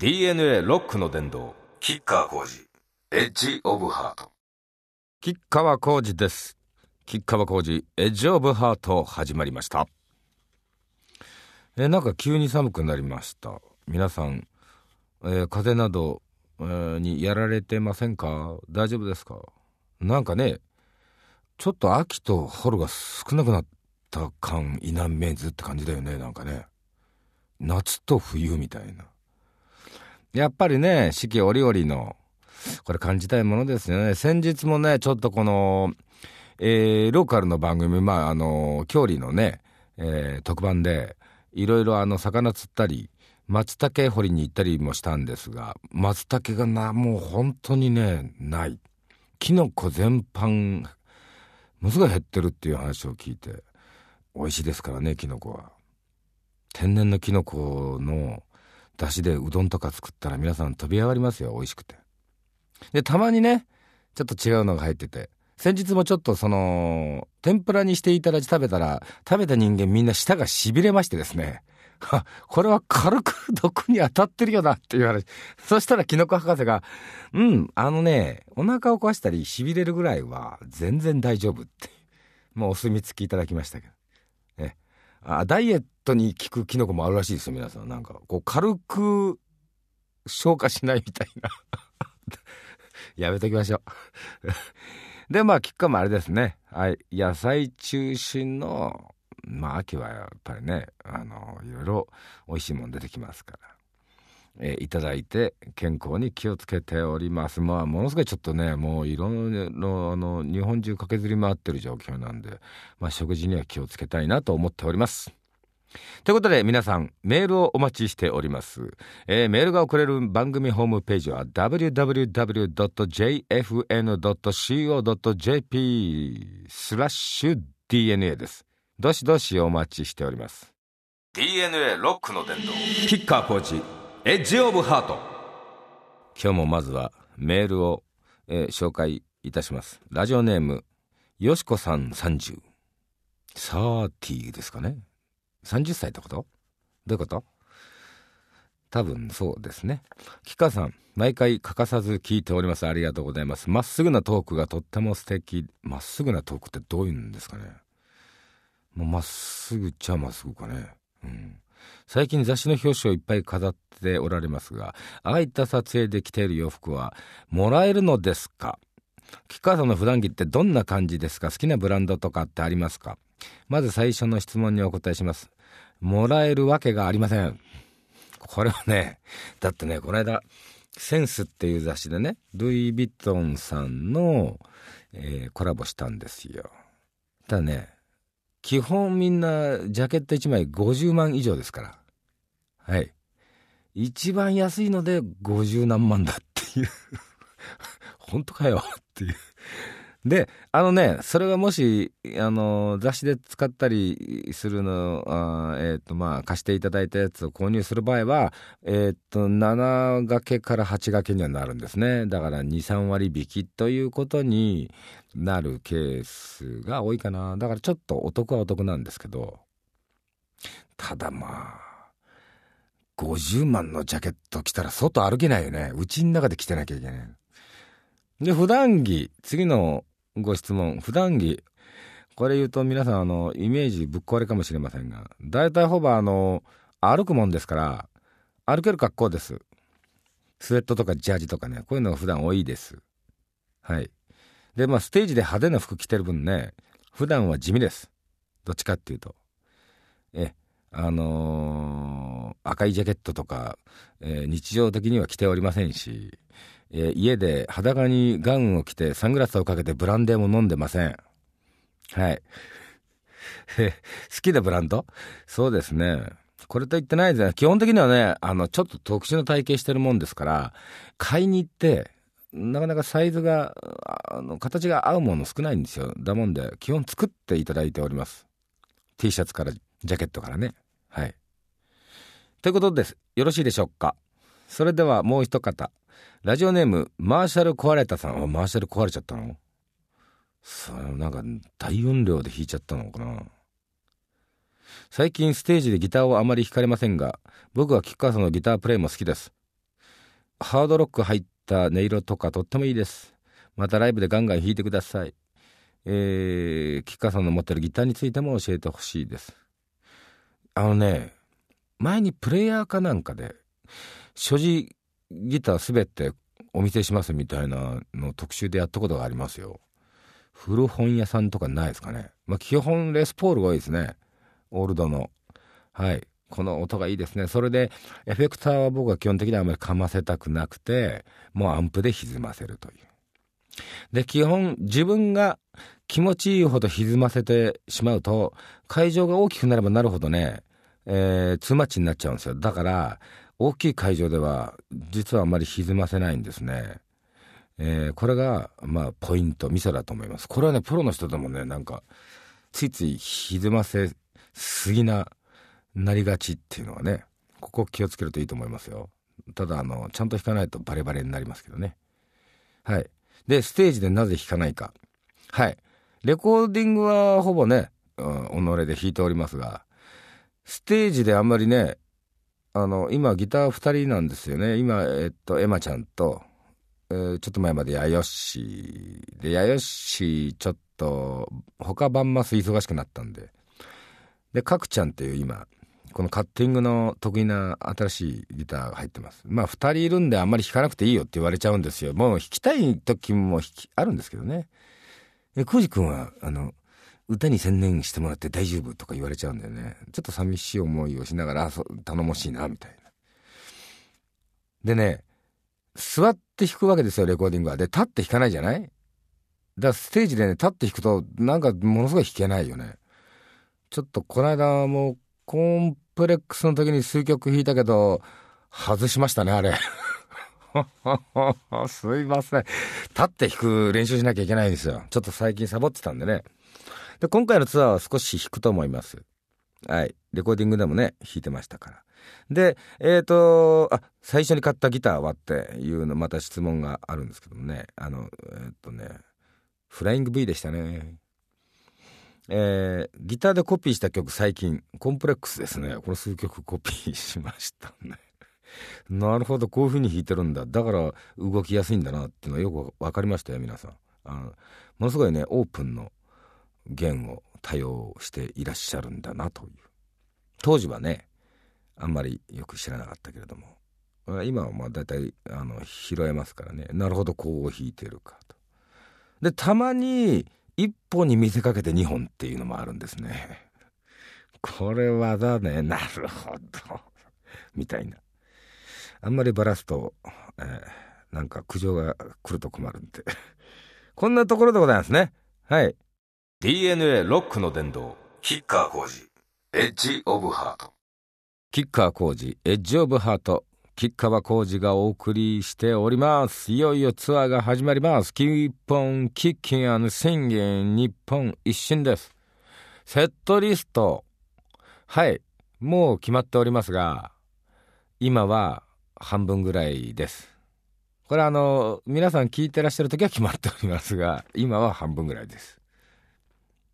DNA ロックの殿堂キッカー工事エッジオブハート。吉川浩司です。吉川浩司エッジオブハート始まりました。えなんか急に寒くなりました。皆さん、えー、風邪など、えー、にやられてませんか？大丈夫ですか？なんかねちょっと秋と春が少なくなった感否めずって感じだよねなんかね。夏と冬みたいなやっぱりね、四季折々の、これ感じたいものですよね。先日もね、ちょっとこの、えー、ローカルの番組、まあ、あの、郷里のね、えー、特番で、いろいろあの、魚釣ったり、松茸掘りに行ったりもしたんですが、松茸がな、もう本当にね、ない。キノコ全般、ものすごい減ってるっていう話を聞いて、美味しいですからね、キノコは。天然のキノコの出汁でうどんとか作ったら皆さん飛び上がりますよ美味しくてでたまにねちょっと違うのが入ってて先日もちょっとその天ぷらにしていただいて食べたら食べた人間みんな舌がしびれましてですね これは軽く毒に当たってるよなっていう話。そしたらキノコ博士が、うん、あのね、お腹を壊したり痺れるぐらいは全然大丈夫って。もうお墨付きいただきましたけど。あ、ダイエットに効くキノコもあるらしいですよ、皆さん。なんか、こう、軽く消化しないみたいな。やめときましょう。で、まあ、キッカもあれですね。はい。野菜中心の、まあ、秋はやっぱりね、あの、いろいろ美味しいもん出てきますから。えー、いただいて健康に気をつけております。まあ、ものすごいちょっとね、もういろんな、あの、日本中駆けずり回ってる状況なんで、まあ、食事には気をつけたいなと思っております。ということで皆さんメールをお待ちしております、えー、メールが送れる番組ホームページは www.jfn.co.jp スラッシュ DNA です。どしどしお待ちしております。DNA ロックの伝道。キッカーコーチエッジオブハート今日もまずはメールを、えー、紹介いたしますラジオネームよしこさん30サーティーですかね30歳ってこと？どういうこと？多分そうですね。吉川さん、毎回欠かさず聞いております。ありがとうございます。まっすぐなトークがとっても素敵。まっすぐなトークってどういうんですかね。もうまっすぐちゃまっすぐかね。うん。最近雑誌の表紙をいっぱい飾っておられますが、ああいった撮影で着ている洋服はもらえるのですか？吉川さんの普段着ってどんな感じですか？好きなブランドとかってありますか？まず最初の質問にお答えします。もらえるわけがありません。これはね、だってね、この間、センスっていう雑誌でね、ルイ・ヴィトンさんの、えー、コラボしたんですよ。ただね、基本みんなジャケット1枚50万以上ですから。はい。一番安いので50何万だっていう 本当かよっていうで、あのね、それがもし、あの、雑誌で使ったりするの、あえっ、ー、と、まあ、貸していただいたやつを購入する場合は、えっ、ー、と、7掛けから8掛けにはなるんですね。だから2、3割引きということになるケースが多いかな。だからちょっとお得はお得なんですけど、ただまあ、50万のジャケット着たら外歩けないよね。うちの中で着てなきゃいけない。で、普段着、次のご質問。普段着。これ言うと皆さん、あの、イメージぶっ壊れかもしれませんが、大体ほぼあの、歩くもんですから、歩ける格好です。スウェットとかジャージとかね、こういうのが普段多いです。はい。で、まあ、ステージで派手な服着てる分ね、普段は地味です。どっちかっていうと。え、あのー、赤いジャケットとか、えー、日常的には着ておりませんし、えー、家で裸にガウンを着てサングラスをかけてブランデーも飲んでません。はい。好きなブランド？そうですね。これと言ってないですね。基本的にはね、あの、ちょっと特殊な体型してるもんですから、買いに行って、なかなかサイズが、あの、形が合うもの少ないんですよ。だもんで、基本作っていただいております。T シャツから、ジャケットからね。はい。ということです。よろしいでしょうか。それではもう一方。ラジオネーム、マーシャル壊れたさん。あ、マーシャル壊れちゃったの？さあ、なんか大音量で弾いちゃったのかな？最近ステージでギターをあまり弾かれませんが、僕は吉川さんのギタープレイも好きです。ハードロック入った音色とかとってもいいですまたライブでガンガン弾いてくださいえー、吉川さんの持ってるギターについても教えてほしいですあのね前にプレイヤーかなんかで所持ギターすべてお見せしますみたいなの特集でやったことがありますよ。古本屋さんとかないですかね。まあ基本レスポールが多いですね。オールドの。はい。この音がいいですね。それでエフェクターは僕は基本的にはあまりかませたくなくてもうアンプで歪ませるという。で基本自分が気持ちいいほど歪ませてしまうと会場が大きくなればなるほどね、えー、ツーマッチになっちゃうんですよ。だから大きい会場では実はあんまり歪ませないんですね。えー、これがまあポイントミソだと思います。これはねプロの人でもねなんかついつい歪ませすぎななりがちっていうのはねここ気をつけるといいと思いますよ。ただあのちゃんと弾かないとバレバレになりますけどね。はい。でステージでなぜ弾かないか。はい。レコーディングはほぼね、うん、己で弾いておりますがステージであんまりねあの今ギター2人なんですよね。今えっとエマちゃんと、えー、ちょっと前までヤヨッシーでヤヨッシーちょっと他バンマス忙しくなったんで。でカクちゃんっていう今このカッティングの得意な新しいギターが入ってます。まあ2人いるんであんまり弾かなくていいよって言われちゃうんですよ。もう弾きたい時もあるんですけどね。え君はあの歌に専念してもらって大丈夫とか言われちゃうんだよね。ちょっと寂しい思いをしながら頼もしいなみたいな。でね座って弾くわけですよレコーディングは。で立って弾かないじゃない？だからステージでね立って弾くとなんかものすごい弾けないよね。ちょっとこの間もうコンプレックスの時に数曲弾いたけど外しましたねあれ。すいません。立って弾く練習しなきゃいけないんですよ。ちょっと最近サボってたんでね。で、今回のツアーは少し弾くと思います。はい。レコーディングでもね、弾いてましたから。で、えっ、ー、と、あ、最初に買ったギターはっていうの、また質問があるんですけどもね。あの、えっ、ー、とね、フライング V でしたね。えー、ギターでコピーした曲最近、コンプレックスですね。この数曲コピーしましたね。なるほど、こういう風に弾いてるんだ。だから動きやすいんだなっていうのはよく分かりましたよ、皆さん。あのものすごいね、オープンの弦を多用していらっしゃるんだなという。当時はねあんまりよく知らなかったけれども。今はまあ大体あの拾えますからね。なるほどこう弾いてるかと。でたまに1本に見せかけて2本っていうのもあるんですね。これはだねなるほど。みたいな。あんまりばらすと、えー、なんか苦情が来ると困るんで。こんなところでございますね。はい。DNA ロックの殿堂吉川晃司。Edge of Heart。吉川晃司。Edge of Heart。吉川晃司がお送りしております。いよいよツアーが始まります。 Keep on kickin' and singin' 日本一心です。セットリスト。はい。もう決まっておりますが今は半分ぐらいです。これあの皆さん聞いてらっしゃる時は決まっておりますが今は半分ぐらいです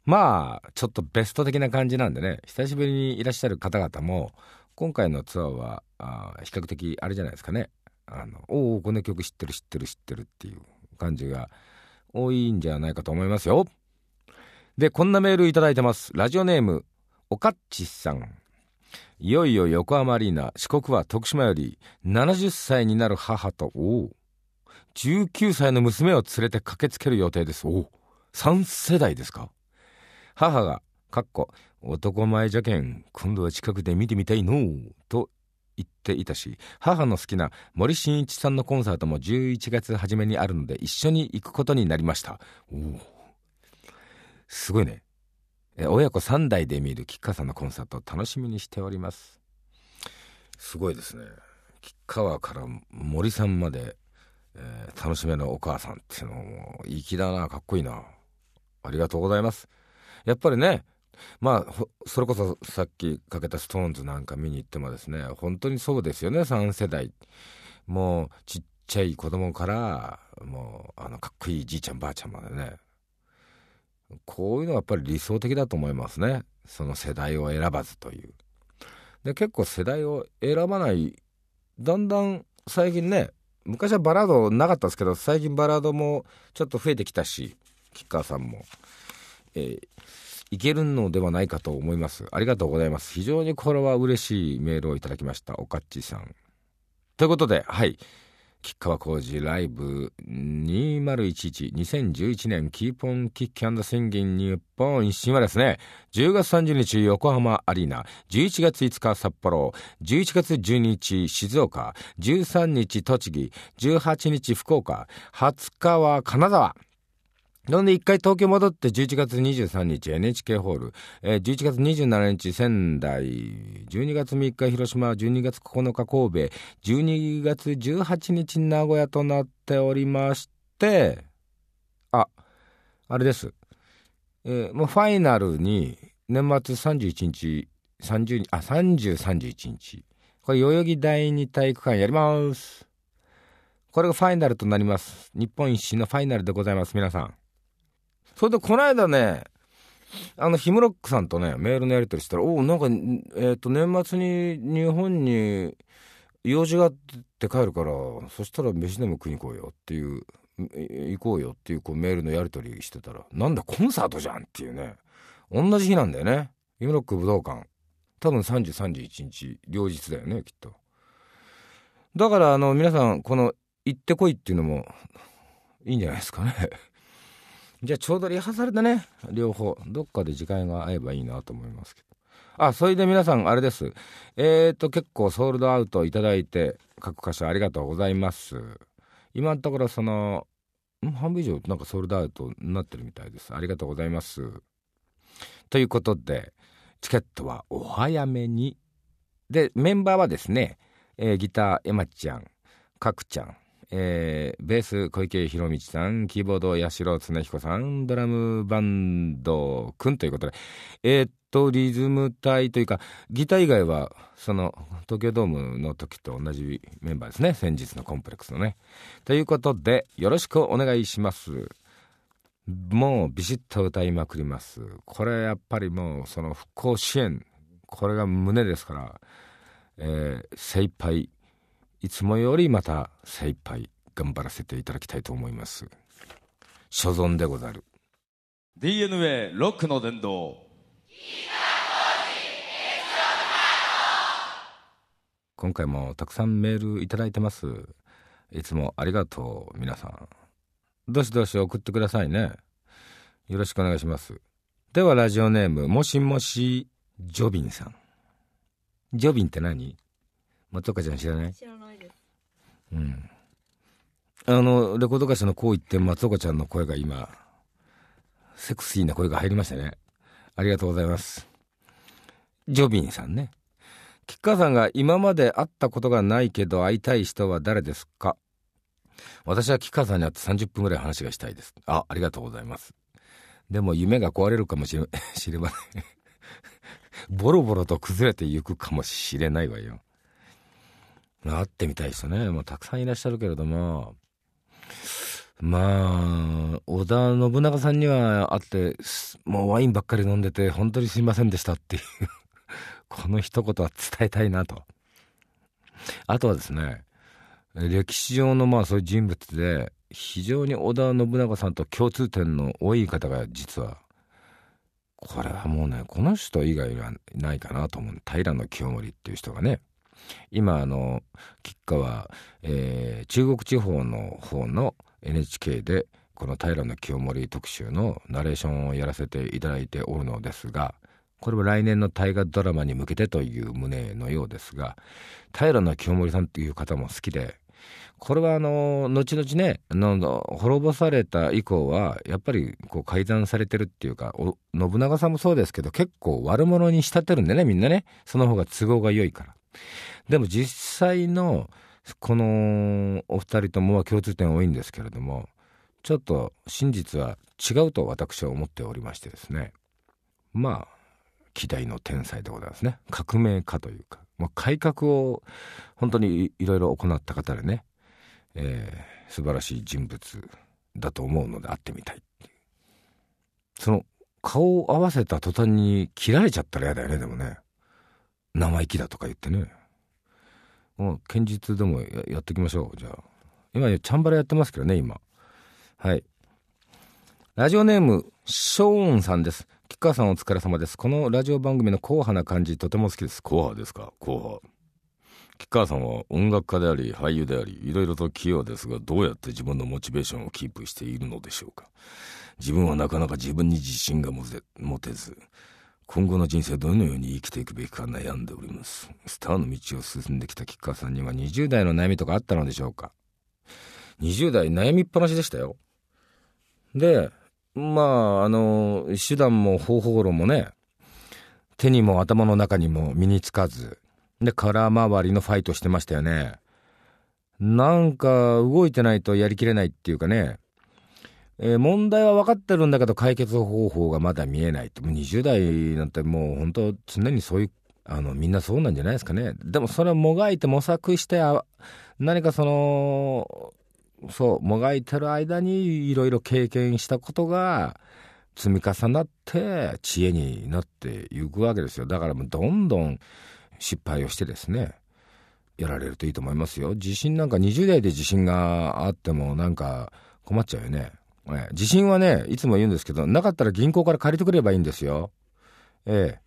まあちょっとベスト的な感じなんでね。久しぶりにいらっしゃる方々も今回のツアーはあ比較的あれじゃないですかね。あのおおこの曲知ってる知ってる知ってるっていう感じが多いんじゃないかと思いますよ。でこんなメールいただいてます。ラジオネームおかっちさん。いよいよ横浜アリーナ四国は徳島より70歳になる母とおお19歳の娘を連れて駆けつける予定です。おお3世代ですか。母が、かっこ、男前じゃけん、今度は近くで見てみたいのと言っていたし、母の好きな森進一さんのコンサートも11月初めにあるので一緒に行くことになりました。おお。すごいね。え親子3代で見る吉川さんのコンサートを楽しみにしております。すごいですね。吉川から森さんまで、えー、楽しめのお母さんっていうのも粋だな、かっこいいな。ありがとうございます。やっぱりねまあそれこそさっきかけたストーンズなんか見に行ってもですね本当にそうですよね3世代。もうちっちゃい子供からもうあのかっこいいじいちゃんばあちゃんまでね。こういうのはやっぱり理想的だと思いますね。その世代を選ばずという。で結構世代を選ばないだんだん最近ね昔はバラードなかったですけど、最近バラードもちょっと増えてきたし、吉川さんも、えー、いけるのではないかと思います。ありがとうございます。非常にこれは嬉しいメールをいただきました。おかっちさん。ということで、はい。吉川浩司ライブ2011-2011年キーポンキッキャンド宣言日本一新はですね、10月30日横浜アリーナ、11月5日札幌、11月12日静岡、13日栃木、18日福岡、20日は金沢、ほんで、一回東京戻って11月23日 NHK ホール、えー、11月27日仙台、12月3日広島、12月9日神戸、12月18日名古屋となっておりまして、あ、あれです。えー、もうファイナルに年末31日、30あ、30、31日。これ代々木第二体育館やります。これがファイナルとなります。日本一周のファイナルでございます、皆さん。それでこの間ね、あの、ヒムロックさんとね、メールのやり取りしたら、おお、なんか、えっ、ー、と、年末に日本に用事があって帰るから、そしたら飯でも食いに行こうよっていう、行こうよっていうこうメールのやり取りしてたら、なんだ、コンサートじゃんっていうね。同じ日なんだよね。ヒムロック武道館。多分30、31日、両日だよね、きっと。だから、あの、皆さん、この、行ってこいっていうのも、いいんじゃないですかね。じゃあちょうどリハーサルでね、両方、どっかで時間が合えばいいなと思いますけど。あ、それで皆さん、あれです。えーと、結構ソールドアウトいただいて、各箇所ありがとうございます。今のところ、その、半分以上なんかソールドアウトになってるみたいです。ありがとうございます。ということで、チケットはお早めに。で、メンバーはですね、えー、ギター、エマちゃん、カクちゃん、えー、ベース小池博道さん、キーボード八代恒彦さん、ドラムバンドくんということで、えー、っと、リズム隊というか、ギター以外は、その、東京ドームの時と同じメンバーですね。先日のコンプレックスのね。ということで、よろしくお願いします。もうビシッと歌いまくります。これやっぱりもうその復興支援、これが胸ですから、えー、精一杯いつもよりまた精一杯頑張らせていただきたいと思います。所存でござる。DNA ロックの殿堂今回もたくさんメールいただいてます。いつもありがとう皆さん。どしどし送ってくださいね。よろしくお願いします。ではラジオネームもしもしジョビンさん。ジョビンって何？松岡ちゃん知らない？知らない。うん。あの、レコード会社のこう言って松岡ちゃんの声が今、セクシーな声が入りましたね。ありがとうございます。ジョビンさんね。吉川さんが今まで会ったことがないけど会いたい人は誰ですか？私は吉川さんに会って30分ぐらい話がしたいです。あ、ありがとうございます。でも夢が壊れるかもしれ、知れません。ボロボロと崩れていくかもしれないわよ。会ってみたいですよね。もうたくさんいらっしゃるけれども、まあ、織田信長さんには会って、もうワインばっかり飲んでて、本当にすいませんでしたっていうこの一言は伝えたいなと。あとはですね、歴史上のまあそういう人物で、非常に織田信長さんと共通点の多い方が実は、これはもうね、この人以外はないかなと思う。平清盛っていう人がね、今あの吉川、えー、中国地方の方の NHK でこの平清盛特集のナレーションをやらせていただいておるのですがこれは来年の大河ドラマに向けてという旨のようですが平清盛さんという方も好きでこれはあの後々ねの滅ぼされた以降はやっぱりこう改ざんされてるっていうか信長さんもそうですけど結構悪者に仕立てるんでねみんなね。その方が都合が良いから。でも実際のこのお二人ともは共通点多いんですけれどもちょっと真実は違うと私は思っておりましてですね。まあ希代の天才でございますね。革命家というか。もう改革を本当にいろいろ行った方でね、えー、素晴らしい人物だと思うので会ってみたいその顔を合わせた途端に切られちゃったら嫌だよねでもね。生意気だとか言ってね。もう堅実でもやっていきましょうじゃあ今、チャンバラやってますけどね、今。はい。ラジオネーム、ショーンさんです。吉川さんお疲れ様です。このラジオ番組の硬派な感じ、とても好きです。硬派ですか？硬派。吉川さんは音楽家であり、俳優であり、いろいろと器用ですが、どうやって自分のモチベーションをキープしているのでしょうか？自分はなかなか自分に自信が持てず、今後の人生どのように生きていくべきか悩んでおります。スターの道を進んできた吉川さんには20代の悩みとかあったのでしょうか20代悩みっぱなしでしたよ。で、まあ、あの、手段も方法論もね、手にも頭の中にも身につかず、で、空回りのファイトしてましたよね。なんか動いてないとやりきれないっていうかね、えー、問題は分かってるんだけど解決方法がまだ見えないと。20代なんてもう本当常にそういう、あの、みんなそうなんじゃないですかね。でもそれをもがいて模索してあ、何かその、そう、もがいてる間にいろいろ経験したことが積み重なって知恵になっていくわけですよ。だからもうどんどん失敗をしてですね、やられるといいと思いますよ。地震なんか20代で地震があってもなんか困っちゃうよね。え地震はね、いつも言うんですけど、なかったら銀行から借りてくればいいんですよ。え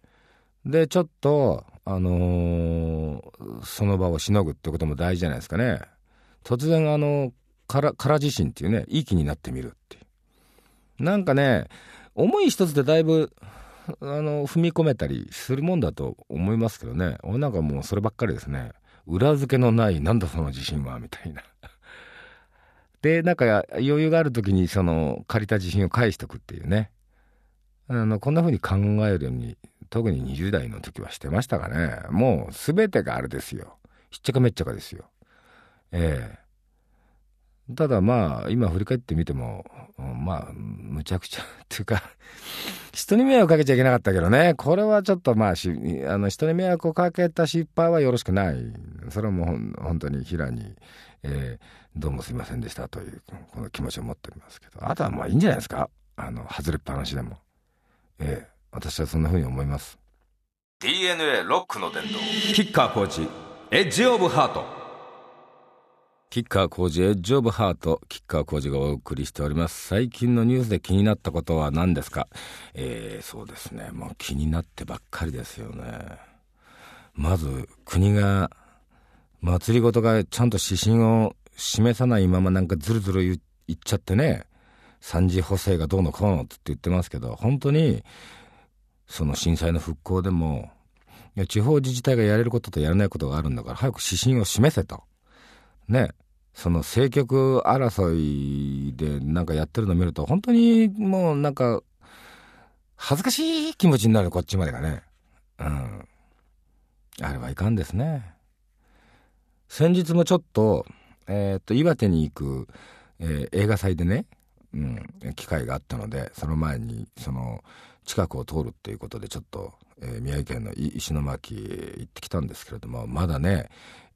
え。で、ちょっと、あのー、その場をしのぐってことも大事じゃないですかね。突然、あの、から空地震っていうね、いい気になってみるっていう。なんかね、思い一つでだいぶ、あの、踏み込めたりするもんだと思いますけどね。俺なんかもうそればっかりですね。裏付けのない、なんだその地震は、みたいな。で、なんか余裕がある時にその借りた地震を返しておくっていうね。あの、こんな風に考えるように、特に20代の時はしてましたかね。もう全てがあれですよ。ひっちゃかめっちゃかですよ。ええただまあ、今振り返ってみても、まあ、むちゃくちゃ っていうか人に迷惑かけちゃいけなかったけどね、これはちょっとまあ、しあの人に迷惑をかけた失敗はよろしくない。それはもう本当に平に、えー、どうもすいませんでしたという、この気持ちを持っておりますけど、あとはまあいいんじゃないですか？あの、外れっぱなしでも。ええー、私はそんな風に思います。DNA ロックの伝道。キッカーコーチ、エッジオブハート。キッカー工事エッジオブハート、キッカー工事がお送りしております。最近のニュースで気になったことは何ですか？えー、そうですね。もう気になってばっかりですよね。まず、国が、祭りごとがちゃんと指針を示さないままなんかずるずる言っちゃってね、三次補正がどうのこうのって言ってますけど、本当に、その震災の復興でも、いや地方自治体がやれることとやらないことがあるんだから、早く指針を示せと。ね、その政局争いでなんかやってるの見ると、本当にもうなんか、恥ずかしい気持ちになる、こっちまでがね。うん。あれはいかんですね。先日もちょっと、えー、っと、岩手に行く、えー、映画祭でね、うん、機会があったので、その前に、その、近くを通るっていうことで、ちょっと、えー、宮城県の石巻行ってきたんですけれども、まだね、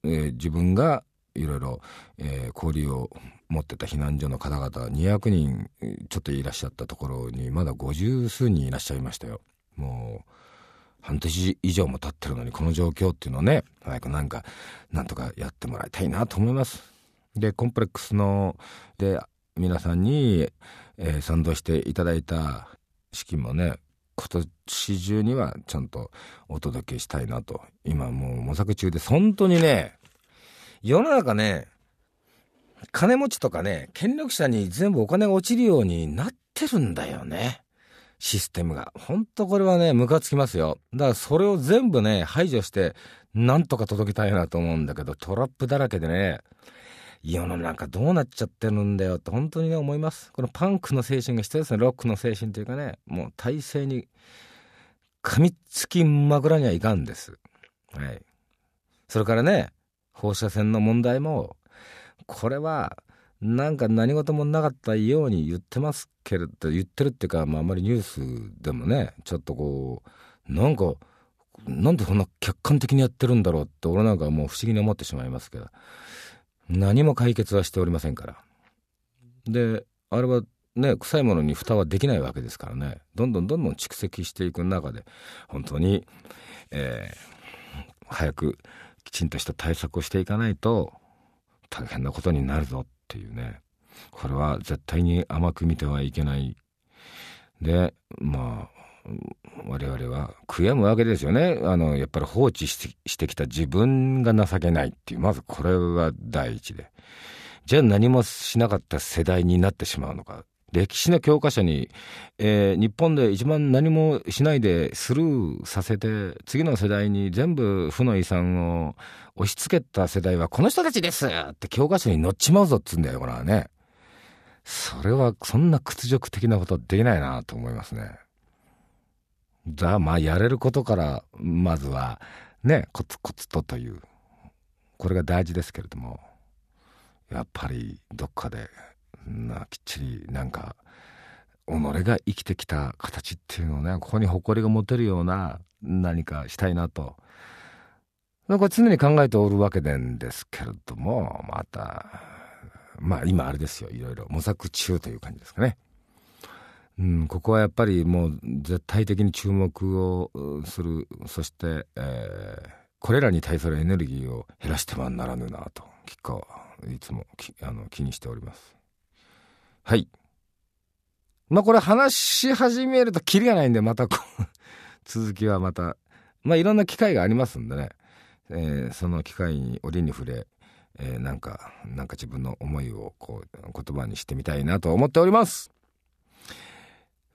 えー、自分がいろいろ、えー、交流を持ってた避難所の方々200人ちょっといらっしゃったところにまだ五十数人いらっしゃいましたよ。もう半年以上も経ってるのにこの状況っていうのをね早くなんかなんとかやってもらいたいなと思います。でコンプレックスので皆さんに、えー、賛同していただいた資金もね今年中にはちゃんとお届けしたいなと今もう模索中で本当にね世の中ね、金持ちとかね、権力者に全部お金が落ちるようになってるんだよね。システムが。ほんとこれはね、ムカつきますよ。だからそれを全部ね、排除して、なんとか届けたいなと思うんだけど、トラップだらけでね、世の中どうなっちゃってるんだよって本当にね、思います。このパンクの精神が必要ですね。ロックの精神というかね、もう体制に噛みつきまくらにはいかんです。はい。それからね、放射線の問題も、これは、なんか何事もなかったように言ってますけれど、言ってるっていうか、まあ、あまりニュースでもね、ちょっとこう、なんか、なんでこんな客観的にやってるんだろうって、俺なんかもう不思議に思ってしまいますけど、何も解決はしておりませんから。で、あれはね、臭いものに蓋はできないわけですからね、どんどんどんどん蓄積していく中で、本当に、えー、早くきちんとした対策をしていかないと大変なことになるぞっていうね。これは絶対に甘く見てはいけない。でまあ我々は悔やむわけですよね。あのやっぱり放置してきた自分が情けないっていう。まずこれが第一で。じゃあ何もしなかった世代になってしまうのか。歴史の教科書に、えー、日本で一番何もしないでスルーさせて次の世代に全部負の遺産を押し付けた世代はこの人たちです。って教科書に載っちまうぞっつうんだよこれはね。それはそんな屈辱的なことできないなと思いますね。だまあやれることからまずはねコツコツとというこれが大事ですけれどもやっぱりどっかでなきっちりなんか己が生きてきた形っていうのをねここに誇りが持てるような何かしたいなとこれ常に考えておるわけなんですけれどもまたまあ今あれですよいろいろ模索中という感じですかね。うん、ここはやっぱりもう絶対的に注目をするそして、えー、これらに対するエネルギーを減らしてはならぬなと結果いつもあの気にしております。はい。まあこれ話し始めるとキリがないんで、またこう 続きはまた、まあいろんな機会がありますんでね、えー、その機会に折に触れ、えー、なんか、なんか自分の思いをこう言葉にしてみたいなと思っております。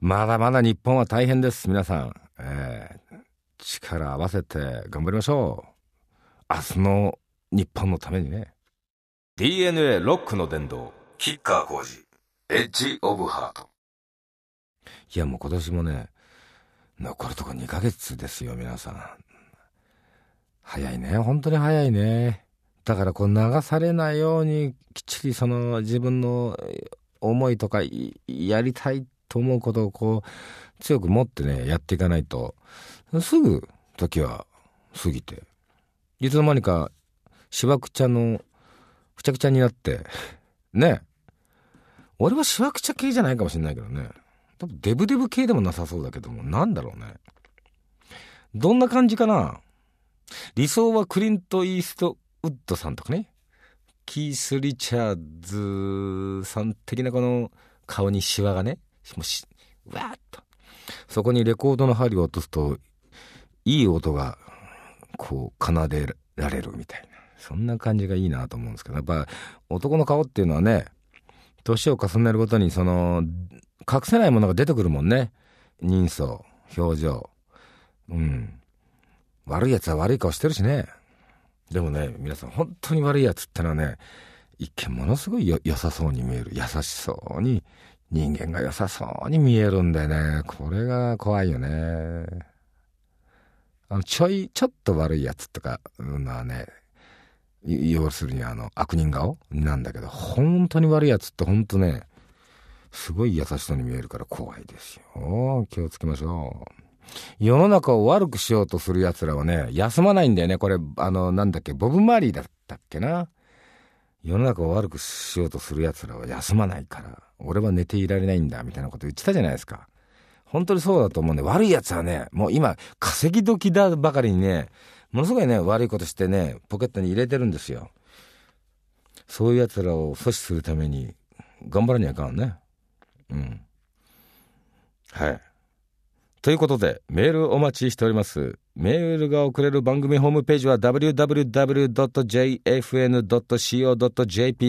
まだまだ日本は大変です、皆さん。えー、力合わせて頑張りましょう。明日の日本のためにね。DNA ロックの殿堂、キッカー工事。エッジ・オブ・ハート。いや、もう今年もね、残るとこ2ヶ月ですよ、皆さん。早いね、本当に早いね。だからこう流されないようにきっちりその自分の思いとかやりたいと思うことをこう強く持ってねやっていかないとすぐ時は過ぎていつの間にかしわくちゃのくちゃくちゃになってね俺はしわくちゃ系じゃないかもしれないけどね。多分デブデブ系でもなさそうだけども、なんだろうね。どんな感じかな理想はクリント・イーストウッドさんとかね。キース・リチャーズさん的なこの顔にシワがね、もし、わーっと。そこにレコードの針を落とすと、いい音が、こう、奏でられるみたいな。そんな感じがいいなと思うんですけど、やっぱ男の顔っていうのはね、年を重ねるごとにその隠せないものが出てくるもんね。人相表情。うん。悪いやつは悪い顔してるしね。でもね皆さん本当に悪いやつってのはね一見ものすごい良さそうに見える。優しそうに人間が良さそうに見えるんだよね。これが怖いよね。あのちょいちょっと悪いやつとかうのはね要するにあの悪人顔なんだけど本当に悪いやつって本当ねすごい優しそうに見えるから怖いですよ。気をつけましょう。世の中を悪くしようとする奴らはね休まないんだよね。これあのなんだっけボブ・マリーだったっけな。世の中を悪くしようとする奴らは休まないから。俺は寝ていられないんだみたいなこと言ってたじゃないですか本当にそうだと思うんで悪い奴はねもう今稼ぎ時だばかりにねものすごいね、悪いことしてね、ポケットに入れてるんですよ。そういう奴らを阻止するために、頑張らにゃいかんね。うん。はい。ということで、メールお待ちしております。メールが送れる番組ホームページは www.jfn.co.jp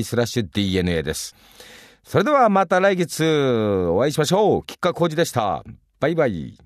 スラッシュ DNA です。それではまた来月お会いしましょう。吉川浩司でした。バイバイ。